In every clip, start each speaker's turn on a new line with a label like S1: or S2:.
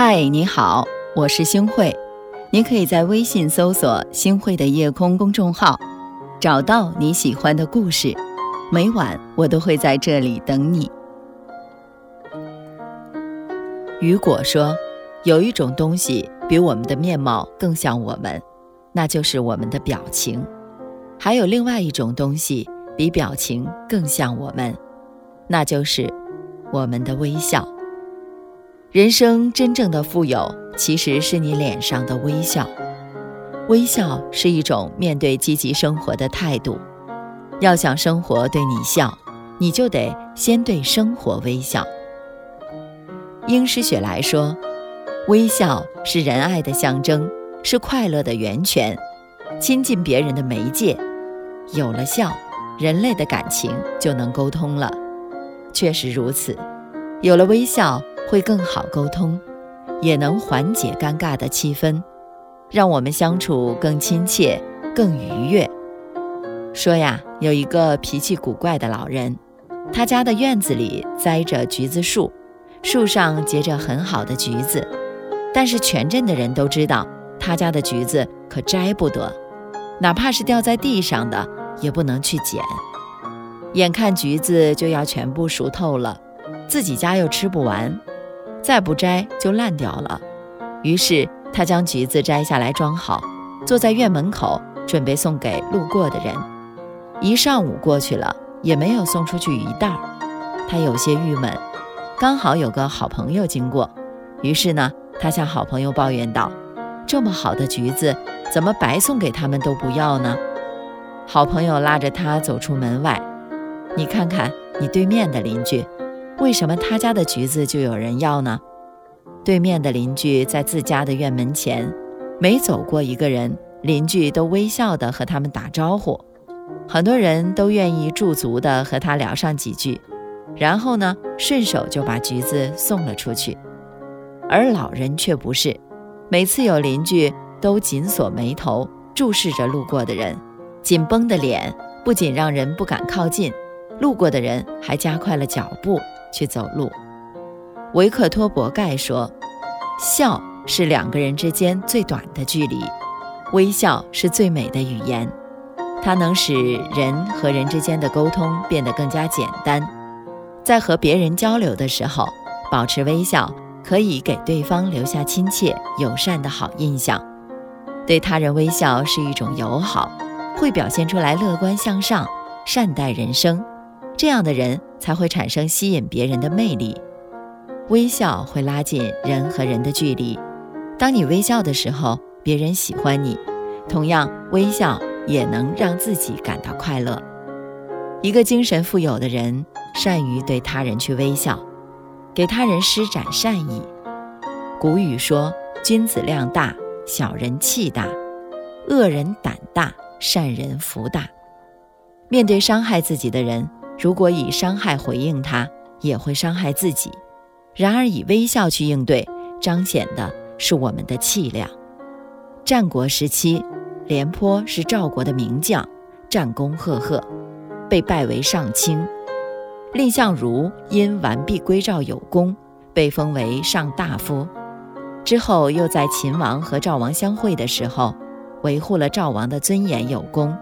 S1: 嗨，你好，我是星慧。你可以在微信搜索“星慧的夜空”公众号，找到你喜欢的故事。每晚我都会在这里等你。雨果说：“有一种东西比我们的面貌更像我们，那就是我们的表情；还有另外一种东西比表情更像我们，那就是我们的微笑。”人生真正的富有，其实是你脸上的微笑。微笑是一种面对积极生活的态度。要想生活对你笑，你就得先对生活微笑。英诗雪莱说：“微笑是仁爱的象征，是快乐的源泉，亲近别人的媒介。有了笑，人类的感情就能沟通了。确实如此，有了微笑。”会更好沟通，也能缓解尴尬的气氛，让我们相处更亲切、更愉悦。说呀，有一个脾气古怪的老人，他家的院子里栽着橘子树，树上结着很好的橘子，但是全镇的人都知道，他家的橘子可摘不得，哪怕是掉在地上的也不能去捡。眼看橘子就要全部熟透了，自己家又吃不完。再不摘就烂掉了，于是他将橘子摘下来装好，坐在院门口准备送给路过的人。一上午过去了，也没有送出去一袋儿，他有些郁闷。刚好有个好朋友经过，于是呢，他向好朋友抱怨道：“这么好的橘子，怎么白送给他们都不要呢？”好朋友拉着他走出门外：“你看看你对面的邻居。”为什么他家的橘子就有人要呢？对面的邻居在自家的院门前，每走过一个人，邻居都微笑地和他们打招呼，很多人都愿意驻足地和他聊上几句，然后呢，顺手就把橘子送了出去。而老人却不是，每次有邻居都紧锁眉头，注视着路过的人，紧绷的脸不仅让人不敢靠近，路过的人还加快了脚步。去走路。维克托·博盖说：“笑是两个人之间最短的距离，微笑是最美的语言。它能使人和人之间的沟通变得更加简单。在和别人交流的时候，保持微笑，可以给对方留下亲切、友善的好印象。对他人微笑是一种友好，会表现出来乐观向上、善待人生。”这样的人才会产生吸引别人的魅力。微笑会拉近人和人的距离。当你微笑的时候，别人喜欢你；同样，微笑也能让自己感到快乐。一个精神富有的人，善于对他人去微笑，给他人施展善意。古语说：“君子量大，小人气大；恶人胆大，善人福大。”面对伤害自己的人。如果以伤害回应他，也会伤害自己。然而以微笑去应对，彰显的是我们的气量。战国时期，廉颇是赵国的名将，战功赫赫，被拜为上卿。蔺相如因完璧归赵有功，被封为上大夫。之后又在秦王和赵王相会的时候，维护了赵王的尊严有功，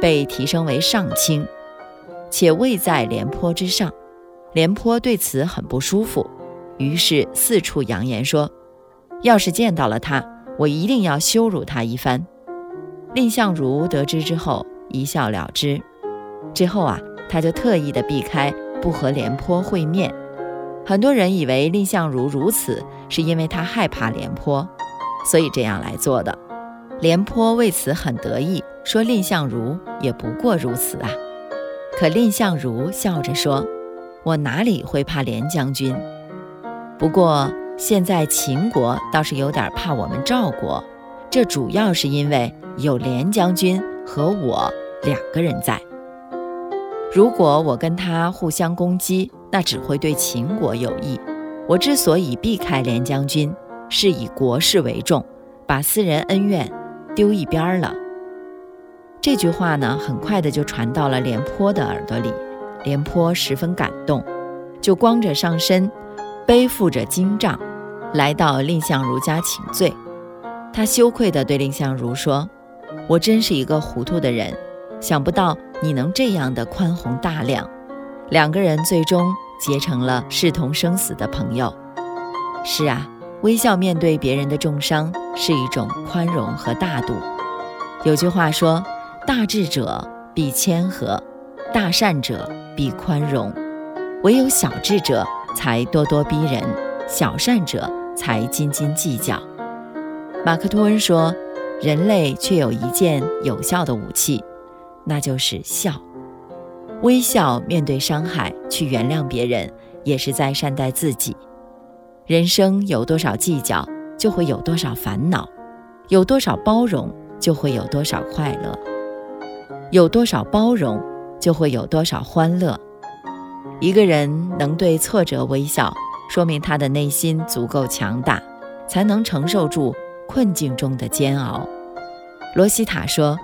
S1: 被提升为上卿。且位在廉颇之上，廉颇对此很不舒服，于是四处扬言说：“要是见到了他，我一定要羞辱他一番。”蔺相如得知之后一笑了之。之后啊，他就特意的避开不和廉颇会面。很多人以为蔺相如如此是因为他害怕廉颇，所以这样来做的。廉颇为此很得意，说蔺相如也不过如此啊。可蔺相如笑着说：“我哪里会怕廉将军？不过现在秦国倒是有点怕我们赵国，这主要是因为有廉将军和我两个人在。如果我跟他互相攻击，那只会对秦国有益。我之所以避开廉将军，是以国事为重，把私人恩怨丢一边了。”这句话呢，很快的就传到了廉颇的耳朵里。廉颇十分感动，就光着上身，背负着金杖，来到蔺相如家请罪。他羞愧地对蔺相如说：“我真是一个糊涂的人，想不到你能这样的宽宏大量。”两个人最终结成了视同生死的朋友。是啊，微笑面对别人的重伤是一种宽容和大度。有句话说：“大智者必谦和，大善者必宽容，唯有小智者才咄咄逼人，小善者才斤斤计较。”马克吐温说：“人类却有一件有效的武器，那就是笑。微笑面对伤害，去原谅别人，也是在善待自己。人生有多少计较，就会有多少烦恼；有多少包容。”就会有多少快乐，有多少包容，就会有多少欢乐。一个人能对挫折微笑，说明他的内心足够强大，才能承受住困境中的煎熬。罗西塔说：“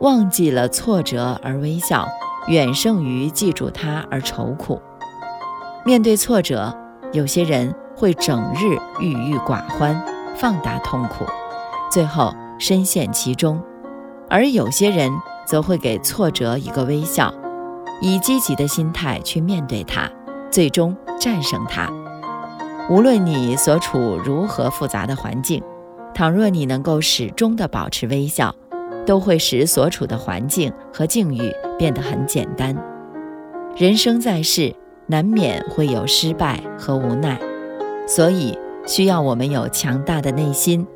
S1: 忘记了挫折而微笑，远胜于记住它而愁苦。”面对挫折，有些人会整日郁郁寡欢，放大痛苦，最后。深陷其中，而有些人则会给挫折一个微笑，以积极的心态去面对它，最终战胜它。无论你所处如何复杂的环境，倘若你能够始终的保持微笑，都会使所处的环境和境遇变得很简单。人生在世，难免会有失败和无奈，所以需要我们有强大的内心。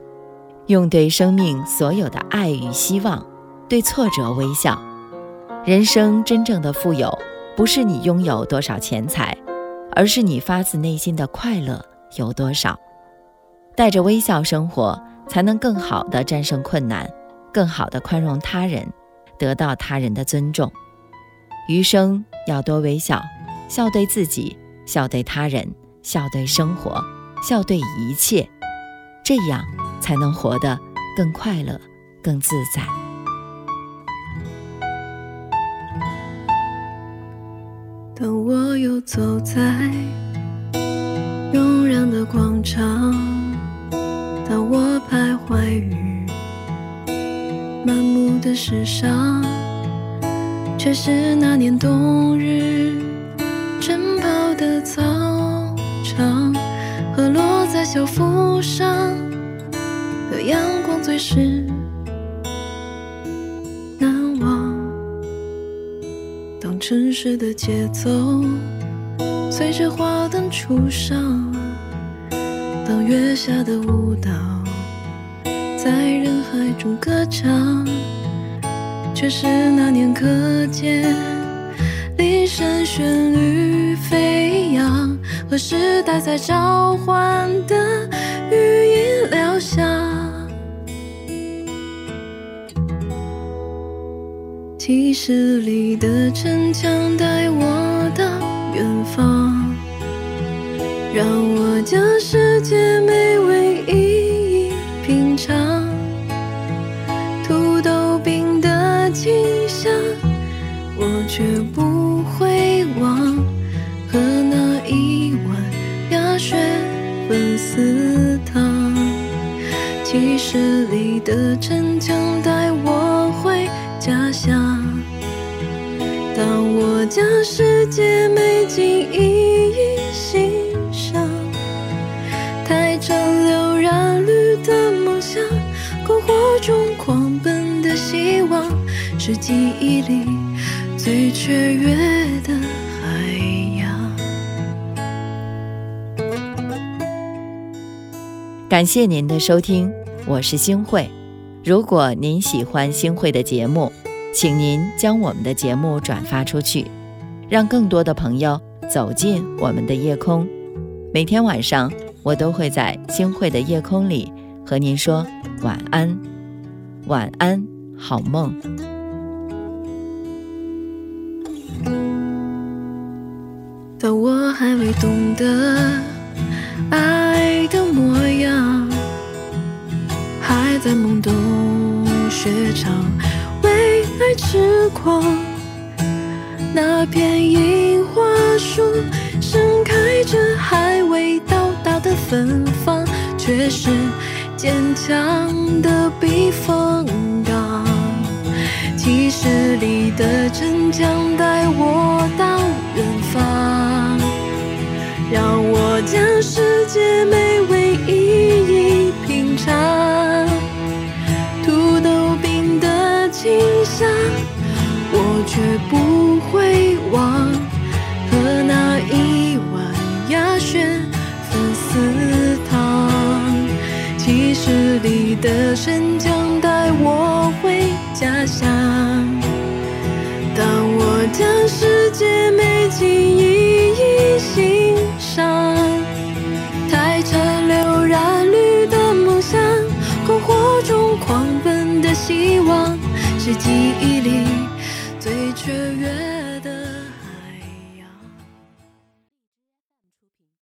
S1: 用对生命所有的爱与希望，对挫折微笑。人生真正的富有，不是你拥有多少钱财，而是你发自内心的快乐有多少。带着微笑生活，才能更好的战胜困难，更好的宽容他人，得到他人的尊重。余生要多微笑，笑对自己，笑对他人，笑对生活，笑对一切。这样。才能活得更快乐、更自在。
S2: 当我又走在慵懒的广场，当我徘徊于满目的世上，却是那年冬日晨跑的操场和落在校服上。阳光最是难忘。当城市的节奏随着花灯初上，当月下的舞蹈在人海中歌唱，却是那年课间铃声旋律飞扬，和时代在召唤的语音疗响。记事里的城墙带我到远方，让我将世界美味一一品尝。土豆饼的清香，我绝不会忘。和那一碗鸭血粉丝汤，记事里的城墙带我让我将世界美景一一欣赏，带着流染绿的梦想，篝火中狂奔的希望，是记忆里最雀跃的海洋。
S1: 感谢您的收听，我是星慧。如果您喜欢星慧的节目，请您将我们的节目转发出去，让更多的朋友走进我们的夜空。每天晚上，我都会在星汇的夜空里和您说晚安，晚安，好梦。
S2: 当我还未懂得爱的模样，还在懵懂学唱。爱痴狂，那片樱花树盛开着，还未到达。的芬芳，却是坚强的避风港。七十里的城墙带我到远方，让我将世界美的神将带我回家乡。当我将世界美景一一欣赏，太残留染绿的梦想，篝火中狂奔的希望，是记忆里最雀跃。